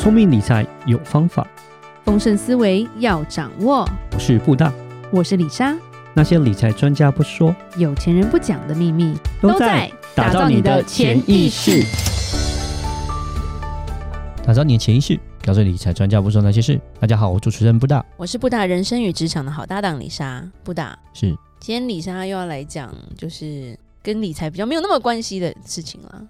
聪明理财有方法，丰盛思维要掌握。我是布大，我是李莎。那些理财专家不说，有钱人不讲的秘密，都在打造你的潜意识。打造你的潜意识，告诉理财专家不说那些事。大家好，我主持人布大，我是布大人生与职场的好搭档李莎。布大是，今天李莎又要来讲，就是跟理财比较没有那么关系的事情了。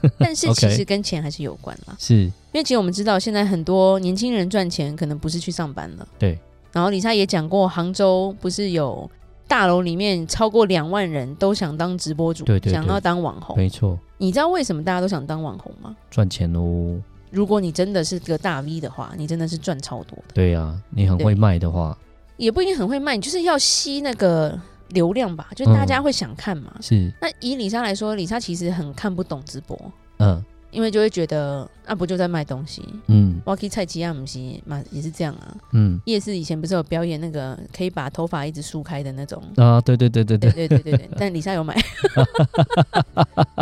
但是其实跟钱还是有关啦，是因为其实我们知道，现在很多年轻人赚钱可能不是去上班了。对。然后李莎也讲过，杭州不是有大楼里面超过两万人都想当直播主，对对对，想要当网红。没错。你知道为什么大家都想当网红吗？赚钱哦。如果你真的是个大 V 的话，你真的是赚超多的。对呀、啊，你很会卖的话，也不一定很会卖，你就是要吸那个流量吧，就大家会想看嘛。嗯、是。那以李莎来说，李莎其实很看不懂直播。嗯。因为就会觉得啊，不就在卖东西？嗯，Walkie 菜奇亚姆西嘛也是这样啊。嗯，夜市以前不是有表演那个可以把头发一直梳开的那种啊？对对对对对对对对对。但李莎有买，没有，因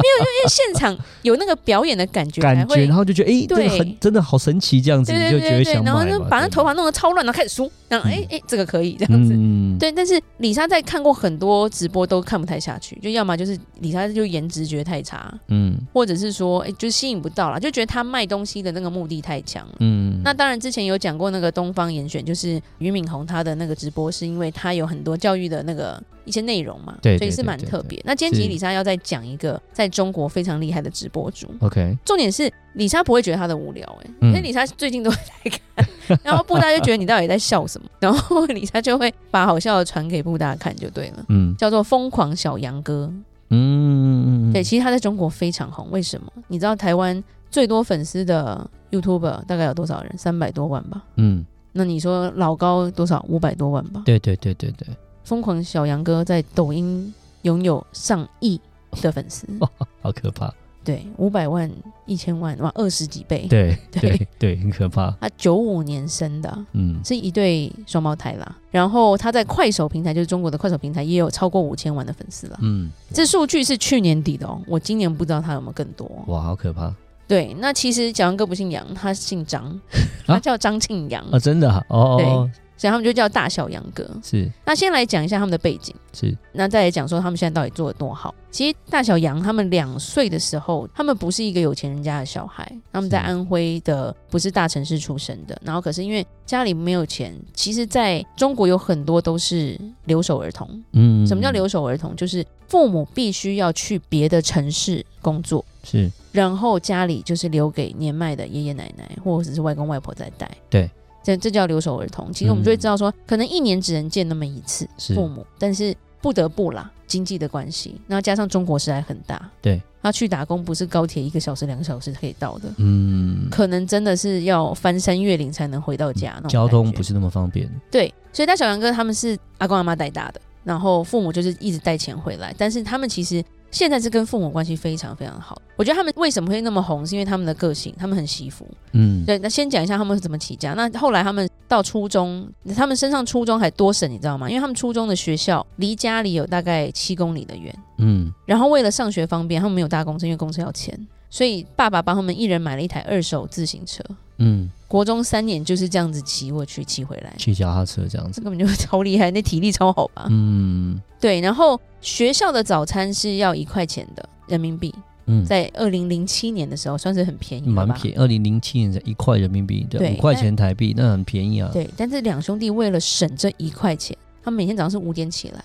为现场有那个表演的感觉，感觉，然后就觉得哎，对，很真的好神奇这样子，你就觉得想买。然后就把那头发弄得超乱，然后开始梳，然后哎哎，这个可以这样子。嗯，对。但是李莎在看过很多直播都看不太下去，就要么就是李莎就颜值觉得太差，嗯，或者是说哎就是。吸引不到了，就觉得他卖东西的那个目的太强了。嗯，那当然之前有讲过那个东方严选，就是俞敏洪他的那个直播，是因为他有很多教育的那个一些内容嘛，对，所以是蛮特别。那今天其实李莎要再讲一个在中国非常厉害的直播主。OK，重点是李莎不会觉得他的无聊哎、因为李莎最近都会在看，然后布大就觉得你到底在笑什么，然后李莎就会把好笑的传给布大看就对了。嗯，叫做疯狂小杨哥。嗯，对，其实他在中国非常红。为什么？你知道台湾最多粉丝的 YouTuber 大概有多少人？三百多万吧。嗯，那你说老高多少？五百多万吧。对对对对对。疯狂小杨哥在抖音拥有上亿的粉丝，好可怕。对，五百万、一千万，哇，二十几倍。对对 对，很可怕。他九五年生的，嗯，是一对双胞胎啦。然后他在快手平台，就是中国的快手平台，也有超过五千万的粉丝了。嗯，这数据是去年底的哦，我今年不知道他有没有更多。哇，好可怕。对，那其实小杨哥不姓杨，他姓张，他叫张庆阳啊，真的哦。对。所以他们就叫大小杨哥。是，那先来讲一下他们的背景。是，那再来讲说他们现在到底做的多好。其实大小杨他们两岁的时候，他们不是一个有钱人家的小孩，他们在安徽的不是大城市出生的。然后可是因为家里没有钱，其实在中国有很多都是留守儿童。嗯，什么叫留守儿童？就是父母必须要去别的城市工作，是，然后家里就是留给年迈的爷爷奶奶或者是外公外婆在带。对。这这叫留守儿童。其实我们就会知道说，可能一年只能见那么一次父母，但是不得不啦，经济的关系。然后加上中国实在很大，对，他去打工不是高铁一个小时、两个小时可以到的，嗯，可能真的是要翻山越岭才能回到家。交通不是那么方便。对，所以他小杨哥他们是阿公阿妈带大的，然后父母就是一直带钱回来，但是他们其实。现在是跟父母关系非常非常好。我觉得他们为什么会那么红，是因为他们的个性，他们很惜福。嗯，对。那先讲一下他们是怎么起家。那后来他们到初中，他们身上初中还多省，你知道吗？因为他们初中的学校离家里有大概七公里的远。嗯。然后为了上学方便，他们没有搭公车，因为公车要钱，所以爸爸帮他们一人买了一台二手自行车。嗯。国中三年就是这样子骑过去，骑回来，骑脚踏车这样子，这根本就超厉害，那体力超好吧？嗯，对。然后学校的早餐是要一块钱的人民币。嗯，在二零零七年的时候，算是很便宜，蛮便宜。二零零七年才一块人民币，对，五块钱台币，那很便宜啊。对，但是两兄弟为了省这一块钱，他们每天早上是五点起来，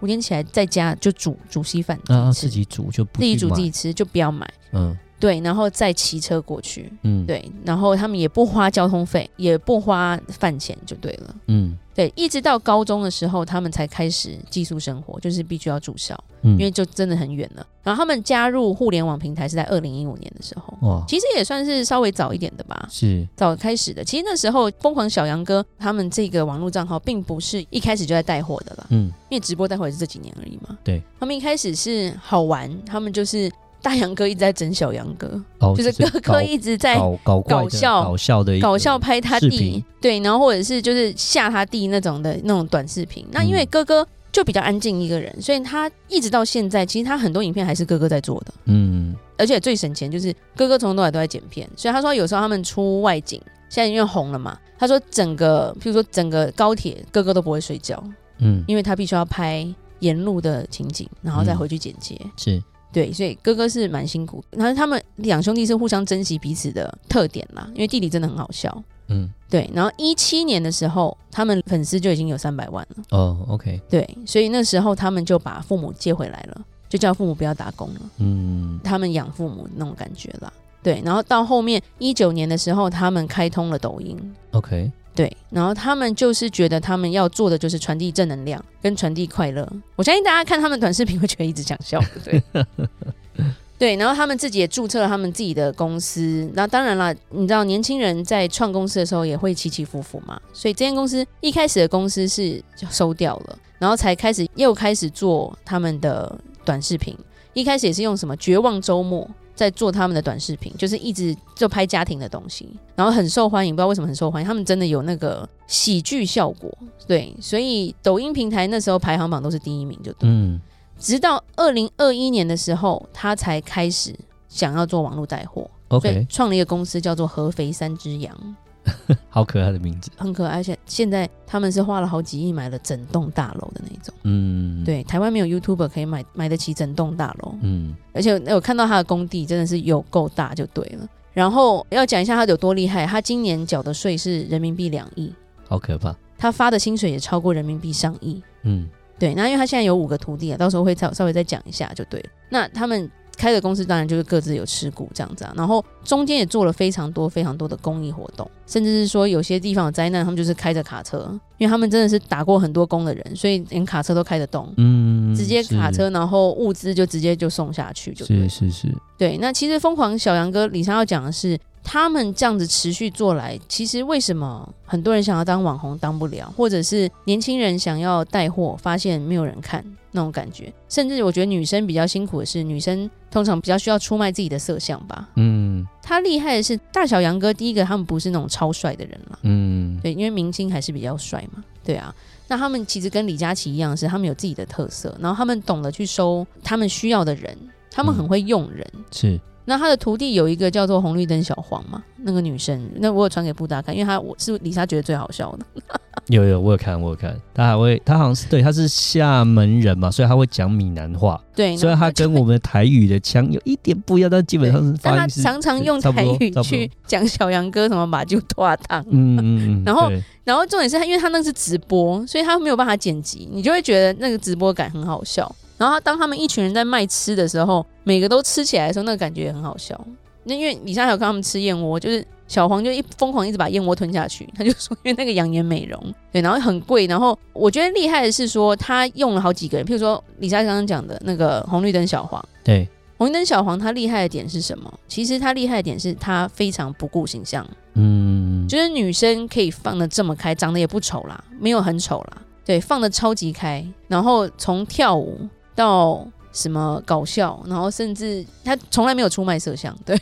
五点起来在家就煮煮稀饭，啊，自己煮就不自己煮自己吃，就不要买。嗯。对，然后再骑车过去。嗯，对，然后他们也不花交通费，也不花饭钱，就对了。嗯，对，一直到高中的时候，他们才开始寄宿生活，就是必须要住校，嗯，因为就真的很远了。然后他们加入互联网平台是在二零一五年的时候，哇，其实也算是稍微早一点的吧，是早开始的。其实那时候疯狂小杨哥他们这个网络账号并不是一开始就在带货的了，嗯，因为直播带货也是这几年而已嘛。对，他们一开始是好玩，他们就是。大杨哥一直在整小杨哥，哦、就是哥哥一直在搞搞笑搞笑的搞笑拍他弟，对，然后或者是就是吓他弟那种的那种短视频。那因为哥哥就比较安静一个人，所以他一直到现在，其实他很多影片还是哥哥在做的。嗯，而且最省钱就是哥哥从头到尾都在剪片，所以他说有时候他们出外景，现在因为红了嘛，他说整个譬如说整个高铁哥哥都不会睡觉，嗯，因为他必须要拍沿路的情景，然后再回去剪接，嗯、是。对，所以哥哥是蛮辛苦，然后他们两兄弟是互相珍惜彼此的特点啦，因为弟弟真的很好笑，嗯，对。然后一七年的时候，他们粉丝就已经有三百万了。哦，OK。对，所以那时候他们就把父母接回来了，就叫父母不要打工了，嗯，他们养父母那种感觉啦。对，然后到后面一九年的时候，他们开通了抖音，OK。对，然后他们就是觉得他们要做的就是传递正能量跟传递快乐。我相信大家看他们短视频会觉得一直想笑，对 对。然后他们自己也注册了他们自己的公司。那当然了，你知道年轻人在创公司的时候也会起起伏伏嘛，所以这间公司一开始的公司是收掉了，然后才开始又开始做他们的短视频。一开始也是用什么绝望周末。在做他们的短视频，就是一直就拍家庭的东西，然后很受欢迎，不知道为什么很受欢迎。他们真的有那个喜剧效果，对，所以抖音平台那时候排行榜都是第一名，就对。嗯。直到二零二一年的时候，他才开始想要做网络带货以创了一个公司叫做合肥三只羊。好可爱的名字，很可爱。而且现在他们是花了好几亿买了整栋大楼的那种。嗯，对，台湾没有 YouTuber 可以买买得起整栋大楼。嗯，而且我看到他的工地真的是有够大，就对了。然后要讲一下他有多厉害，他今年缴的税是人民币两亿，好可怕。他发的薪水也超过人民币上亿。嗯，对。那因为他现在有五个徒弟啊，到时候会稍稍微再讲一下就对了。那他们。开的公司当然就是各自有持股这样子啊，然后中间也做了非常多非常多的公益活动，甚至是说有些地方有灾难，他们就是开着卡车，因为他们真的是打过很多工的人，所以连卡车都开得动，嗯，直接卡车，然后物资就直接就送下去，就是是是，对。那其实疯狂小杨哥李莎要讲的是。他们这样子持续做来，其实为什么很多人想要当网红当不了，或者是年轻人想要带货，发现没有人看那种感觉，甚至我觉得女生比较辛苦的是，女生通常比较需要出卖自己的色相吧。嗯，他厉害的是大小杨哥，第一个他们不是那种超帅的人嘛。嗯，对，因为明星还是比较帅嘛。对啊，那他们其实跟李佳琦一样，是他们有自己的特色，然后他们懂得去收他们需要的人，他们很会用人。嗯，是。那他的徒弟有一个叫做红绿灯小黄嘛，那个女生，那我有传给布达看，因为他我是李莎觉得最好笑的。有有，我有看，我有看，他还会，他好像是对，他是厦门人嘛，所以他会讲闽南话。对，虽然他跟我们的台语的腔有一点不一样，但基本上是 发音是。但他常常用台语去讲小杨哥什么马就拖汤。嗯嗯 嗯。然后，然后重点是他，因为他那个是直播，所以他没有办法剪辑，你就会觉得那个直播感很好笑。然后当他们一群人在卖吃的时候，每个都吃起来的时候，那个感觉也很好笑。那因为李莎还有看他们吃燕窝，就是小黄就一疯狂一直把燕窝吞下去。他就说，因为那个养颜美容，对，然后很贵。然后我觉得厉害的是说，他用了好几个人，譬如说李莎刚刚讲的那个红绿灯小黄，对，红绿灯小黄他厉害的点是什么？其实他厉害的点是他非常不顾形象，嗯，就是女生可以放的这么开，长得也不丑啦，没有很丑啦，对，放的超级开，然后从跳舞。到什么搞笑，然后甚至他从来没有出卖色相，对，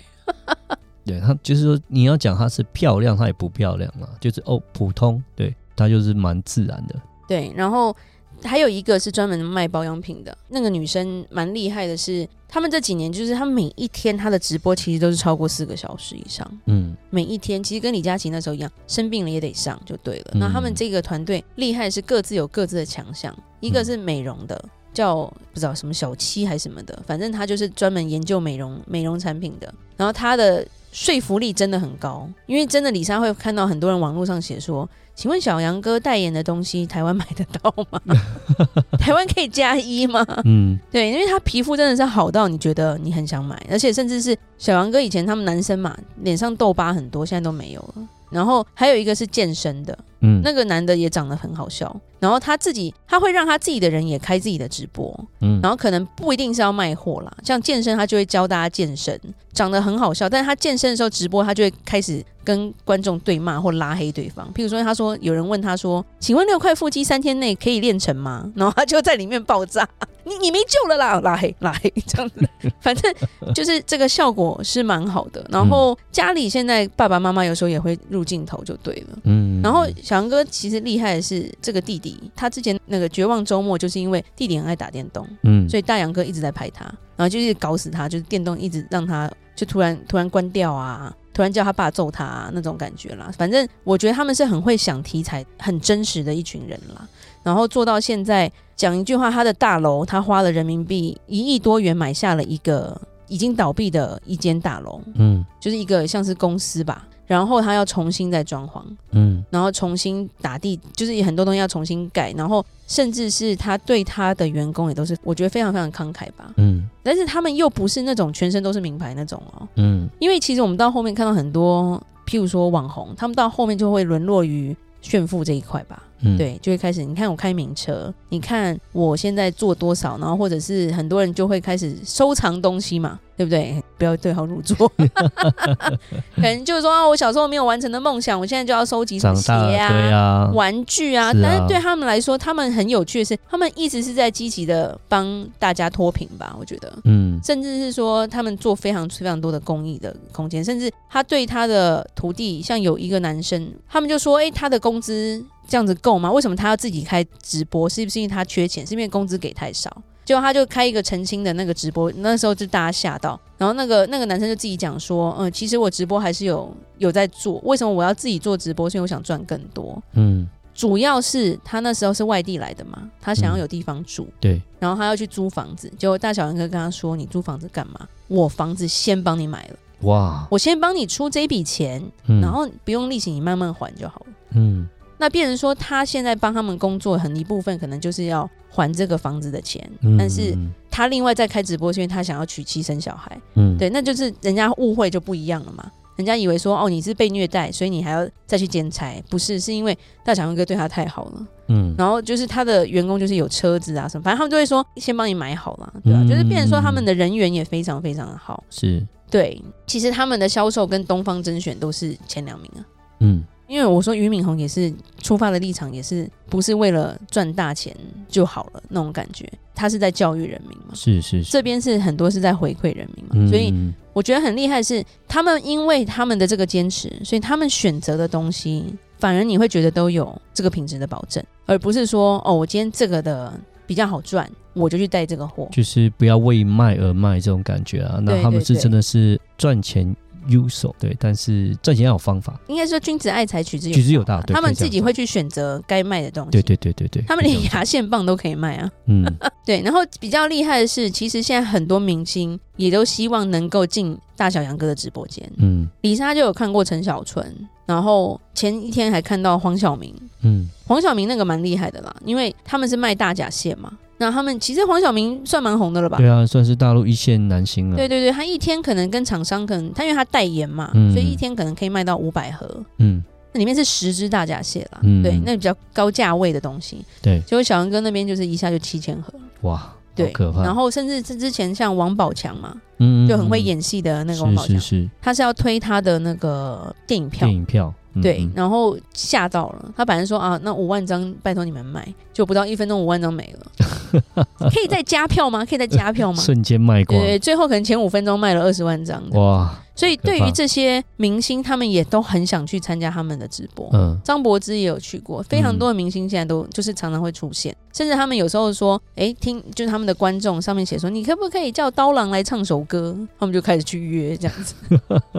对他就是说你要讲他是漂亮，他也不漂亮啊，就是哦普通，对他就是蛮自然的，对，然后。还有一个是专门卖保养品的那个女生，蛮厉害的是，他们这几年就是她每一天她的直播其实都是超过四个小时以上，嗯，每一天其实跟李佳琦那时候一样，生病了也得上就对了。那他们这个团队厉害是各自有各自的强项，一个是美容的，叫不知道什么小七还是什么的，反正他就是专门研究美容美容产品的，然后他的说服力真的很高，因为真的李莎会看到很多人网络上写说。请问小杨哥代言的东西台湾买得到吗？台湾可以加一吗？嗯，对，因为他皮肤真的是好到你觉得你很想买，而且甚至是小杨哥以前他们男生嘛，脸上痘疤很多，现在都没有了。然后还有一个是健身的，嗯，那个男的也长得很好笑。然后他自己他会让他自己的人也开自己的直播，嗯，然后可能不一定是要卖货啦，像健身他就会教大家健身，长得很好笑。但是他健身的时候直播，他就会开始。跟观众对骂或拉黑对方，譬如说，他说有人问他说：“请问六块腹肌三天内可以练成吗？” 然后他就在里面爆炸：“ 你你没救了啦！”拉黑 拉黑这样子，反正就是这个效果是蛮好的。然后家里现在爸爸妈妈有时候也会入镜头就对了。嗯，然后小杨哥其实厉害的是这个弟弟，他之前那个绝望周末就是因为弟弟很爱打电动，嗯，所以大杨哥一直在拍他，然后就一直搞死他，就是电动一直让他就突然突然关掉啊，突然叫他爸揍他啊，那种感觉啦。反正我觉得他们是很会想题材、很真实的一群人啦。然后做到现在，讲一句话，他的大楼他花了人民币一亿多元买下了一个已经倒闭的一间大楼，嗯，就是一个像是公司吧。然后他要重新再装潢，嗯，然后重新打地，就是很多东西要重新盖，然后甚至是他对他的员工也都是，我觉得非常非常慷慨吧，嗯，但是他们又不是那种全身都是名牌那种哦，嗯，因为其实我们到后面看到很多，譬如说网红，他们到后面就会沦落于炫富这一块吧。嗯、对，就会开始。你看我开名车，你看我现在做多少，然后或者是很多人就会开始收藏东西嘛，对不对？不要对号入座。可能就是说啊，我小时候没有完成的梦想，我现在就要收集什么鞋啊、对啊玩具啊。是啊，但是对他们来说，他们很有趣的是，他们一直是在积极的帮大家脱贫吧。我觉得，嗯，甚至是说他们做非常非常多的公益的空间，甚至他对他的徒弟，像有一个男生，他们就说，哎，他的工资。这样子够吗？为什么他要自己开直播？是不是因为他缺钱？是因为工资给太少？结果他就开一个澄清的那个直播，那时候就大家吓到。然后那个那个男生就自己讲说：“嗯，其实我直播还是有有在做。为什么我要自己做直播？是因为我想赚更多。嗯，主要是他那时候是外地来的嘛，他想要有地方住。嗯、对，然后他要去租房子。结果大小杨哥跟他说：‘你租房子干嘛？我房子先帮你买了。哇，我先帮你出这笔钱，嗯、然后不用利息，你慢慢还就好了。’嗯。”那变成说，他现在帮他们工作很一部分，可能就是要还这个房子的钱。嗯、但是他另外在开直播，是因为他想要娶妻生小孩。嗯，对，那就是人家误会就不一样了嘛。人家以为说，哦，你是被虐待，所以你还要再去兼差，不是？是因为大强哥对他太好了。嗯，然后就是他的员工就是有车子啊什么，反正他们就会说先帮你买好了，对吧、啊？嗯、就是变成说他们的人缘也非常非常的好。是，对，其实他们的销售跟东方甄选都是前两名啊。嗯。因为我说俞敏洪也是出发的立场，也是不是为了赚大钱就好了那种感觉，他是在教育人民嘛，是是是，这边是很多是在回馈人民嘛，嗯、所以我觉得很厉害是他们因为他们的这个坚持，所以他们选择的东西反而你会觉得都有这个品质的保证，而不是说哦，我今天这个的比较好赚，我就去带这个货，就是不要为卖而卖这种感觉啊，那他们是真的是赚钱。优秀对，但是赚钱要有方法。应该说君子爱财，取之有取之有道。他们自己会去选择该卖的东西。对对对对对，他们连牙线棒都可以卖啊。嗯，对。然后比较厉害的是，其实现在很多明星也都希望能够进大小杨哥的直播间。嗯，李莎就有看过陈小春，然后前一天还看到黄晓明。嗯，黄晓明那个蛮厉害的啦，因为他们是卖大甲蟹嘛。那他们其实黄晓明算蛮红的了吧？对啊，算是大陆一线男星了。对对对，他一天可能跟厂商可能他因为他代言嘛，嗯、所以一天可能可以卖到五百盒。嗯，那里面是十只大闸蟹啦。嗯，对，那比较高价位的东西。对，结果小杨哥那边就是一下就七千盒。哇，对，可怕。然后甚至之之前像王宝强嘛，嗯，就很会演戏的那个王宝强，是是是，他是要推他的那个电影票。电影票。对，然后吓到了。他本来说啊，那五万张拜托你们买，就不到一分钟五万张没了。可以再加票吗？可以再加票吗？瞬间卖光。对，最后可能前五分钟卖了二十万张。哇！所以对于这些明星，他们也都很想去参加他们的直播。嗯，张柏芝也有去过。非常多的明星现在都就是常常会出现，甚至他们有时候说，哎，听就是他们的观众上面写说，你可不可以叫刀郎来唱首歌？他们就开始去约这样子。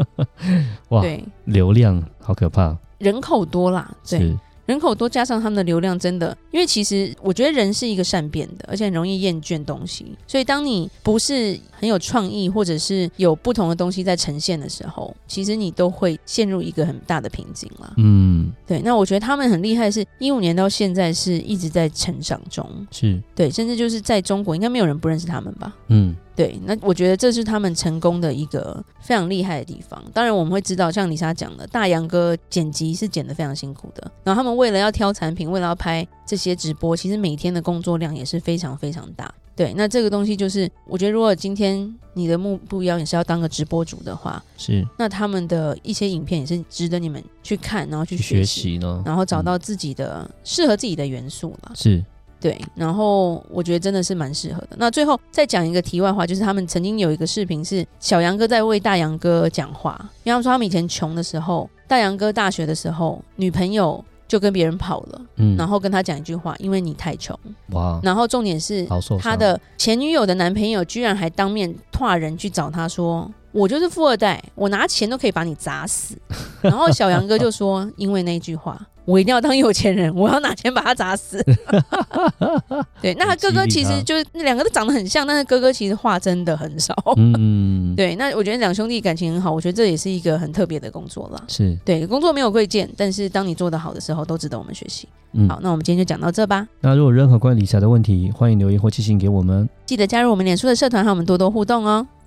哇！对，流量。好可怕，人口多啦，对，是人口多加上他们的流量，真的，因为其实我觉得人是一个善变的，而且很容易厌倦东西，所以当你不是很有创意，或者是有不同的东西在呈现的时候，其实你都会陷入一个很大的瓶颈啦。嗯，对，那我觉得他们很厉害，是一五年到现在是一直在成长中，是对，甚至就是在中国应该没有人不认识他们吧？嗯。对，那我觉得这是他们成功的一个非常厉害的地方。当然，我们会知道，像李莎讲的，大杨哥剪辑是剪得非常辛苦的。然后他们为了要挑产品，为了要拍这些直播，其实每天的工作量也是非常非常大。对，那这个东西就是，我觉得如果今天你的目标也是要当个直播主的话，是，那他们的一些影片也是值得你们去看，然后去学习呢，然后找到自己的、嗯、适合自己的元素了。是。对，然后我觉得真的是蛮适合的。那最后再讲一个题外话，就是他们曾经有一个视频是小杨哥在为大杨哥讲话，因为他们说他们以前穷的时候，大杨哥大学的时候女朋友就跟别人跑了，嗯，然后跟他讲一句话，因为你太穷，哇，然后重点是他的前女友的男朋友居然还当面跨人去找他说，我就是富二代，我拿钱都可以把你砸死，然后小杨哥就说，因为那句话。我一定要当有钱人，我要拿钱把他砸死。对，那他哥哥其实就是那两个都长得很像，但是哥哥其实话真的很少。嗯，对，那我觉得两兄弟感情很好，我觉得这也是一个很特别的工作啦。是对，工作没有贵贱，但是当你做得好的时候，都值得我们学习。嗯，好，那我们今天就讲到这吧。那如果任何关于理财的问题，欢迎留言或寄信给我们。记得加入我们脸书的社团，和我们多多互动哦。